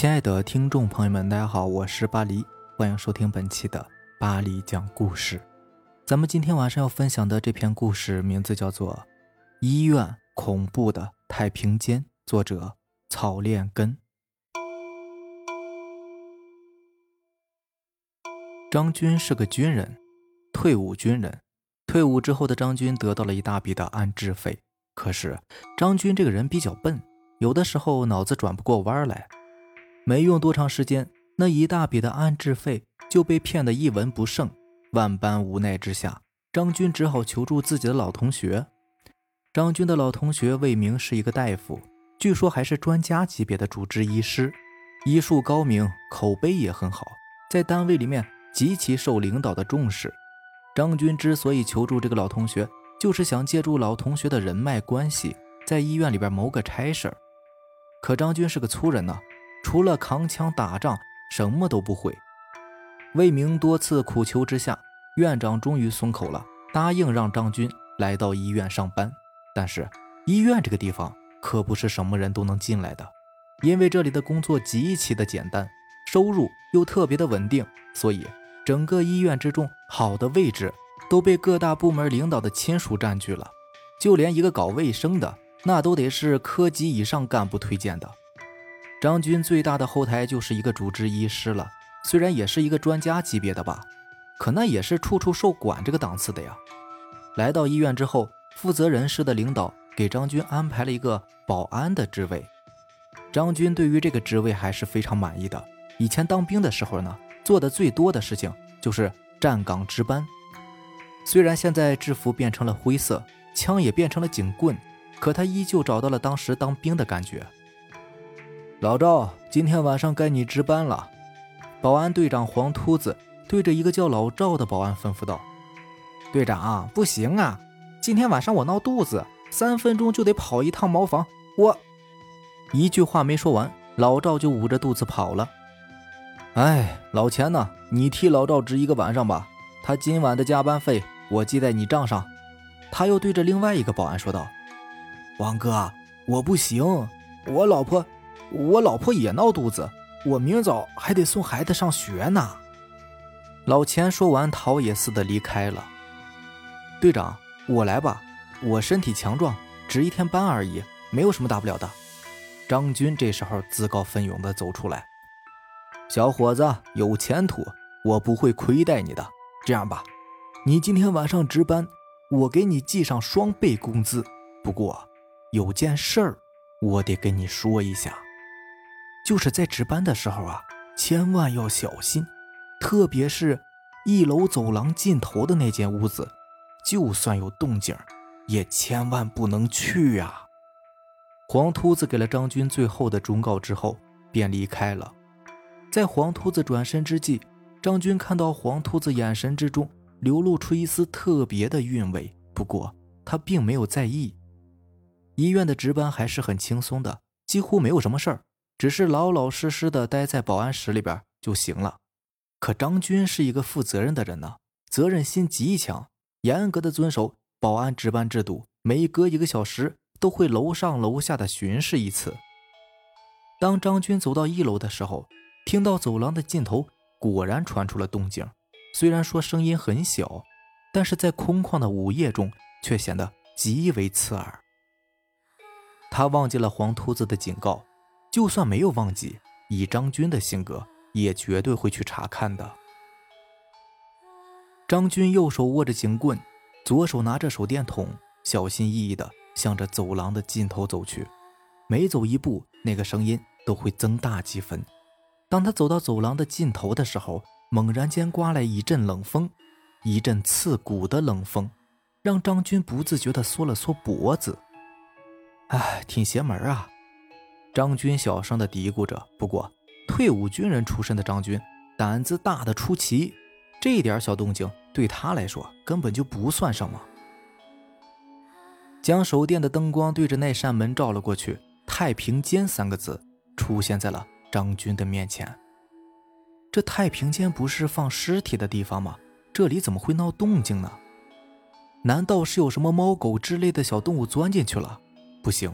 亲爱的听众朋友们，大家好，我是巴黎，欢迎收听本期的巴黎讲故事。咱们今天晚上要分享的这篇故事名字叫做《医院恐怖的太平间》，作者草炼根。张军是个军人，退伍军人。退伍之后的张军得到了一大笔的安置费，可是张军这个人比较笨，有的时候脑子转不过弯来。没用多长时间，那一大笔的安置费就被骗得一文不剩。万般无奈之下，张军只好求助自己的老同学。张军的老同学魏明是一个大夫，据说还是专家级别的主治医师，医术高明，口碑也很好，在单位里面极其受领导的重视。张军之所以求助这个老同学，就是想借助老同学的人脉关系，在医院里边谋个差事可张军是个粗人呢。除了扛枪打仗，什么都不会。魏明多次苦求之下，院长终于松口了，答应让张军来到医院上班。但是医院这个地方可不是什么人都能进来的，因为这里的工作极其的简单，收入又特别的稳定，所以整个医院之中好的位置都被各大部门领导的亲属占据了，就连一个搞卫生的，那都得是科级以上干部推荐的。张军最大的后台就是一个主治医师了，虽然也是一个专家级别的吧，可那也是处处受管这个档次的呀。来到医院之后，负责人事的领导给张军安排了一个保安的职位。张军对于这个职位还是非常满意的。以前当兵的时候呢，做的最多的事情就是站岗值班。虽然现在制服变成了灰色，枪也变成了警棍，可他依旧找到了当时当兵的感觉。老赵，今天晚上该你值班了。保安队长黄秃子对着一个叫老赵的保安吩咐道：“队长，不行啊，今天晚上我闹肚子，三分钟就得跑一趟茅房。我……”一句话没说完，老赵就捂着肚子跑了。哎，老钱呢？你替老赵值一个晚上吧，他今晚的加班费我记在你账上。他又对着另外一个保安说道：“王哥，我不行，我老婆……”我老婆也闹肚子，我明早还得送孩子上学呢。老钱说完，逃也似的离开了。队长，我来吧，我身体强壮，值一天班而已，没有什么大不了的。张军这时候自告奋勇的走出来。小伙子有前途，我不会亏待你的。这样吧，你今天晚上值班，我给你记上双倍工资。不过有件事儿，我得跟你说一下。就是在值班的时候啊，千万要小心，特别是一楼走廊尽头的那间屋子，就算有动静，也千万不能去啊！黄秃子给了张军最后的忠告之后，便离开了。在黄秃子转身之际，张军看到黄秃子眼神之中流露出一丝特别的韵味，不过他并没有在意。医院的值班还是很轻松的，几乎没有什么事儿。只是老老实实的待在保安室里边就行了。可张军是一个负责任的人呢，责任心极强，严格的遵守保安值班制度，每隔一个小时都会楼上楼下的巡视一次。当张军走到一楼的时候，听到走廊的尽头果然传出了动静，虽然说声音很小，但是在空旷的午夜中却显得极为刺耳。他忘记了黄秃子的警告。就算没有忘记，以张军的性格，也绝对会去查看的。张军右手握着警棍，左手拿着手电筒，小心翼翼地向着走廊的尽头走去。每走一步，那个声音都会增大几分。当他走到走廊的尽头的时候，猛然间刮来一阵冷风，一阵刺骨的冷风，让张军不自觉地缩了缩脖子。哎，挺邪门啊！张军小声的嘀咕着。不过，退伍军人出身的张军胆子大的出奇，这点小动静对他来说根本就不算什么。将手电的灯光对着那扇门照了过去，“太平间”三个字出现在了张军的面前。这太平间不是放尸体的地方吗？这里怎么会闹动静呢？难道是有什么猫狗之类的小动物钻进去了？不行，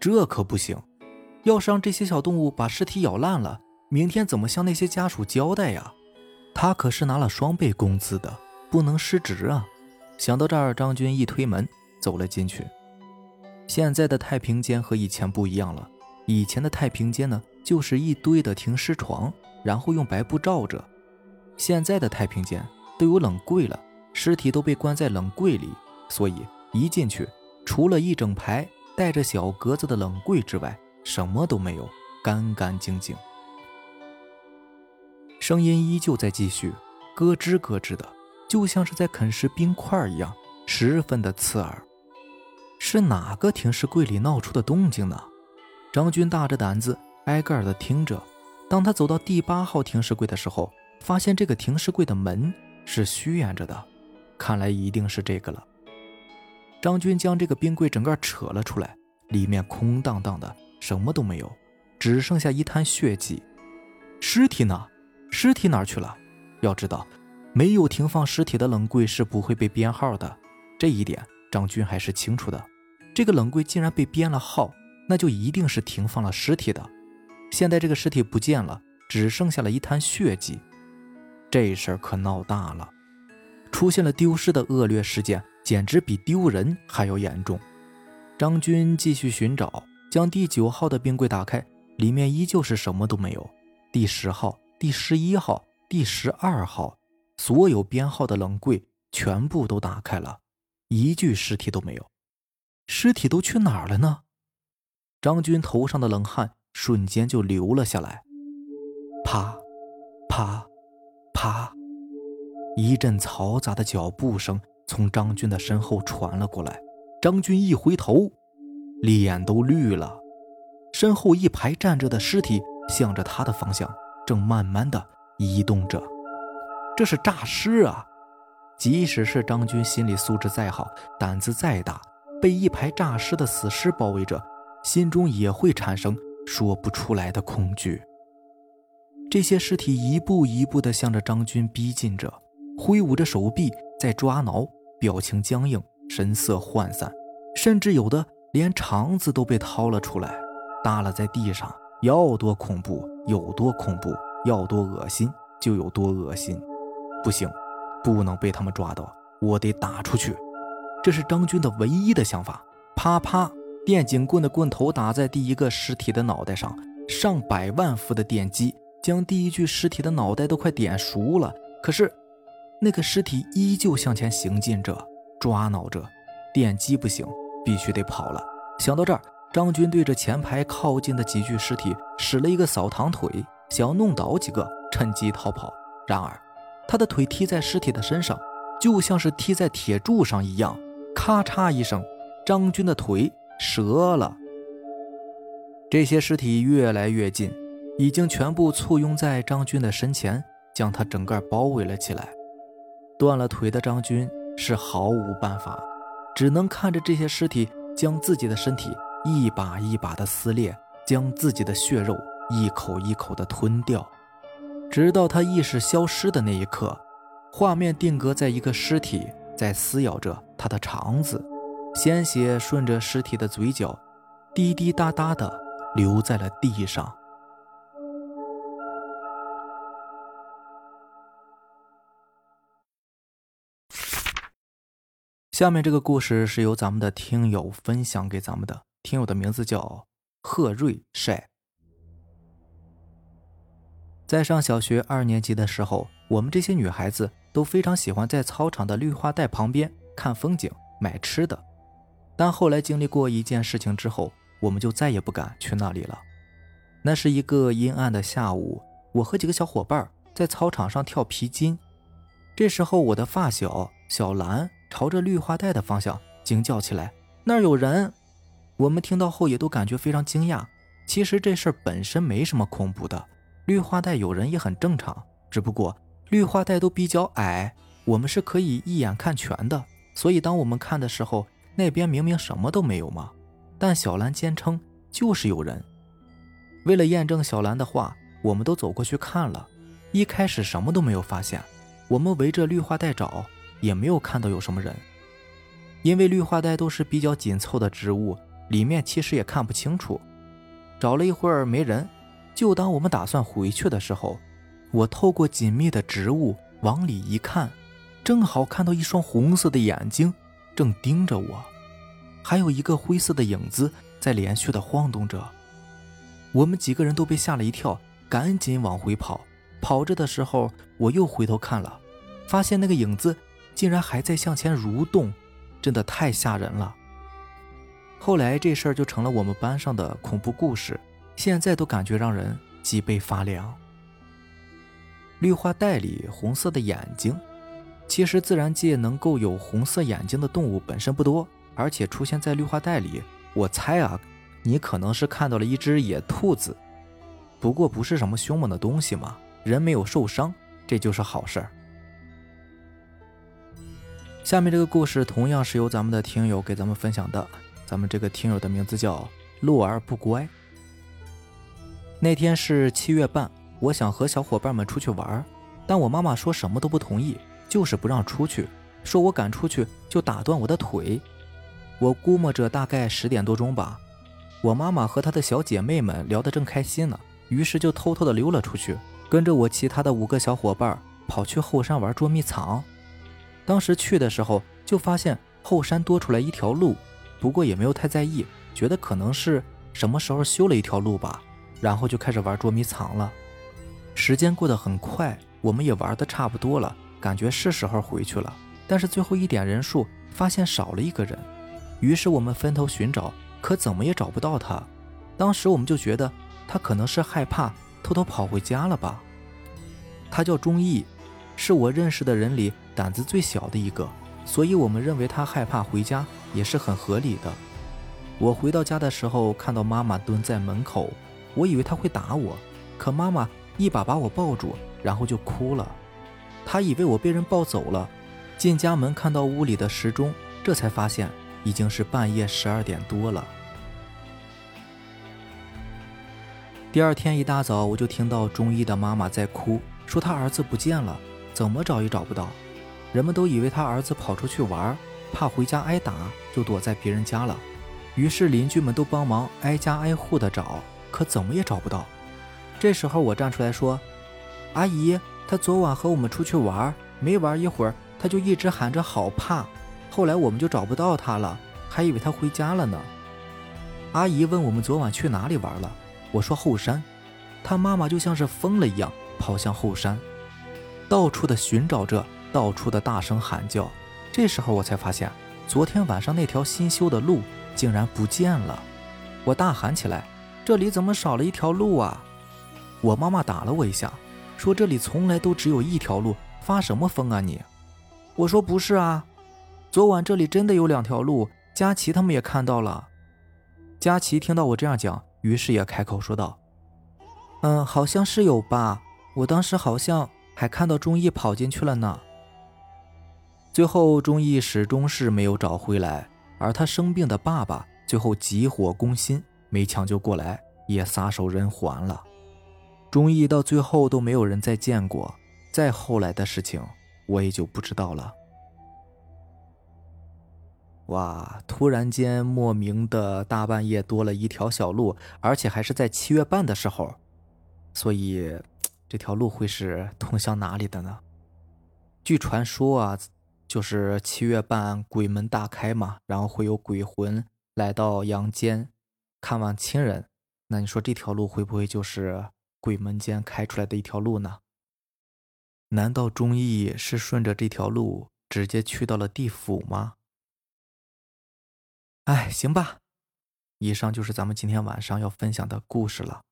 这可不行！要是让这些小动物把尸体咬烂了，明天怎么向那些家属交代呀？他可是拿了双倍工资的，不能失职啊！想到这儿，张军一推门走了进去。现在的太平间和以前不一样了，以前的太平间呢，就是一堆的停尸床，然后用白布罩着。现在的太平间都有冷柜了，尸体都被关在冷柜里，所以一进去，除了一整排带着小格子的冷柜之外，什么都没有，干干净净。声音依旧在继续，咯吱咯吱的，就像是在啃食冰块一样，十分的刺耳。是哪个停尸柜里闹出的动静呢？张军大着胆子挨个的听着。当他走到第八号停尸柜的时候，发现这个停尸柜的门是虚掩着的，看来一定是这个了。张军将这个冰柜整个扯了出来，里面空荡荡的。什么都没有，只剩下一滩血迹。尸体呢？尸体哪去了？要知道，没有停放尸体的冷柜是不会被编号的。这一点张军还是清楚的。这个冷柜竟然被编了号，那就一定是停放了尸体的。现在这个尸体不见了，只剩下了一滩血迹。这事儿可闹大了，出现了丢失的恶劣事件，简直比丢人还要严重。张军继续寻找。将第九号的冰柜打开，里面依旧是什么都没有。第十号、第十一号、第十二号，所有编号的冷柜全部都打开了，一具尸体都没有。尸体都去哪儿了呢？张军头上的冷汗瞬间就流了下来。啪，啪，啪，一阵嘈杂的脚步声从张军的身后传了过来。张军一回头。脸都绿了，身后一排站着的尸体向着他的方向正慢慢的移动着，这是诈尸啊！即使是张军心理素质再好，胆子再大，被一排诈尸的死尸包围着，心中也会产生说不出来的恐惧。这些尸体一步一步的向着张军逼近着，挥舞着手臂在抓挠，表情僵硬，神色涣散，甚至有的。连肠子都被掏了出来，耷拉在地上，要多恐怖有多恐怖，要多恶心就有多恶心。不行，不能被他们抓到，我得打出去。这是张军的唯一的想法。啪啪，电警棍的棍头打在第一个尸体的脑袋上，上百万伏的电击将第一具尸体的脑袋都快点熟了。可是，那个尸体依旧向前行进着，抓挠着，电击不行。必须得跑了。想到这儿，张军对着前排靠近的几具尸体使了一个扫堂腿，想要弄倒几个，趁机逃跑。然而，他的腿踢在尸体的身上，就像是踢在铁柱上一样，咔嚓一声，张军的腿折了。这些尸体越来越近，已经全部簇拥在张军的身前，将他整个包围了起来。断了腿的张军是毫无办法。只能看着这些尸体将自己的身体一把一把的撕裂，将自己的血肉一口一口的吞掉，直到他意识消失的那一刻，画面定格在一个尸体在撕咬着他的肠子，鲜血顺着尸体的嘴角滴滴答答的流在了地上。下面这个故事是由咱们的听友分享给咱们的，听友的名字叫贺瑞晒。在上小学二年级的时候，我们这些女孩子都非常喜欢在操场的绿化带旁边看风景、买吃的。但后来经历过一件事情之后，我们就再也不敢去那里了。那是一个阴暗的下午，我和几个小伙伴在操场上跳皮筋，这时候我的发小小兰。朝着绿化带的方向惊叫起来：“那儿有人！”我们听到后也都感觉非常惊讶。其实这事儿本身没什么恐怖的，绿化带有人也很正常。只不过绿化带都比较矮，我们是可以一眼看全的。所以当我们看的时候，那边明明什么都没有嘛。但小兰坚称就是有人。为了验证小兰的话，我们都走过去看了。一开始什么都没有发现，我们围着绿化带找。也没有看到有什么人，因为绿化带都是比较紧凑的植物，里面其实也看不清楚。找了一会儿没人，就当我们打算回去的时候，我透过紧密的植物往里一看，正好看到一双红色的眼睛正盯着我，还有一个灰色的影子在连续的晃动着。我们几个人都被吓了一跳，赶紧往回跑。跑着的时候，我又回头看了，发现那个影子竟然还在向前蠕动，真的太吓人了。后来这事儿就成了我们班上的恐怖故事，现在都感觉让人脊背发凉。绿化带里红色的眼睛，其实自然界能够有红色眼睛的动物本身不多，而且出现在绿化带里，我猜啊，你可能是看到了一只野兔子，不过不是什么凶猛的东西嘛。人没有受伤，这就是好事儿。下面这个故事同样是由咱们的听友给咱们分享的，咱们这个听友的名字叫鹿儿不乖。那天是七月半，我想和小伙伴们出去玩，但我妈妈说什么都不同意，就是不让出去，说我敢出去就打断我的腿。我估摸着大概十点多钟吧，我妈妈和她的小姐妹们聊得正开心呢，于是就偷偷的溜了出去。跟着我其他的五个小伙伴跑去后山玩捉迷藏。当时去的时候就发现后山多出来一条路，不过也没有太在意，觉得可能是什么时候修了一条路吧。然后就开始玩捉迷藏了。时间过得很快，我们也玩的差不多了，感觉是时候回去了。但是最后一点人数，发现少了一个人，于是我们分头寻找，可怎么也找不到他。当时我们就觉得他可能是害怕。偷偷跑回家了吧？他叫钟毅，是我认识的人里胆子最小的一个，所以我们认为他害怕回家也是很合理的。我回到家的时候，看到妈妈蹲在门口，我以为他会打我，可妈妈一把把我抱住，然后就哭了。他以为我被人抱走了。进家门看到屋里的时钟，这才发现已经是半夜十二点多了。第二天一大早，我就听到钟一的妈妈在哭，说他儿子不见了，怎么找也找不到。人们都以为他儿子跑出去玩，怕回家挨打，就躲在别人家了。于是邻居们都帮忙挨家挨户的找，可怎么也找不到。这时候我站出来说：“阿姨，他昨晚和我们出去玩，没玩一会儿，他就一直喊着好怕。后来我们就找不到他了，还以为他回家了呢。”阿姨问我们昨晚去哪里玩了。我说后山，他妈妈就像是疯了一样跑向后山，到处的寻找着，到处的大声喊叫。这时候我才发现，昨天晚上那条新修的路竟然不见了。我大喊起来：“这里怎么少了一条路啊？”我妈妈打了我一下，说：“这里从来都只有一条路，发什么疯啊你？”我说：“不是啊，昨晚这里真的有两条路，佳琪他们也看到了。”佳琪听到我这样讲。于是也开口说道：“嗯，好像是有吧。我当时好像还看到钟意跑进去了呢。最后，钟义始终是没有找回来，而他生病的爸爸最后急火攻心，没抢救过来，也撒手人寰了。钟义到最后都没有人再见过，再后来的事情我也就不知道了。”哇！突然间，莫名的大半夜多了一条小路，而且还是在七月半的时候，所以这条路会是通向哪里的呢？据传说啊，就是七月半鬼门大开嘛，然后会有鬼魂来到阳间看望亲人。那你说这条路会不会就是鬼门间开出来的一条路呢？难道钟义是顺着这条路直接去到了地府吗？哎，行吧，以上就是咱们今天晚上要分享的故事了。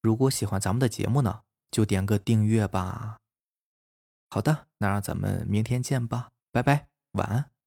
如果喜欢咱们的节目呢，就点个订阅吧。好的，那让咱们明天见吧，拜拜，晚安。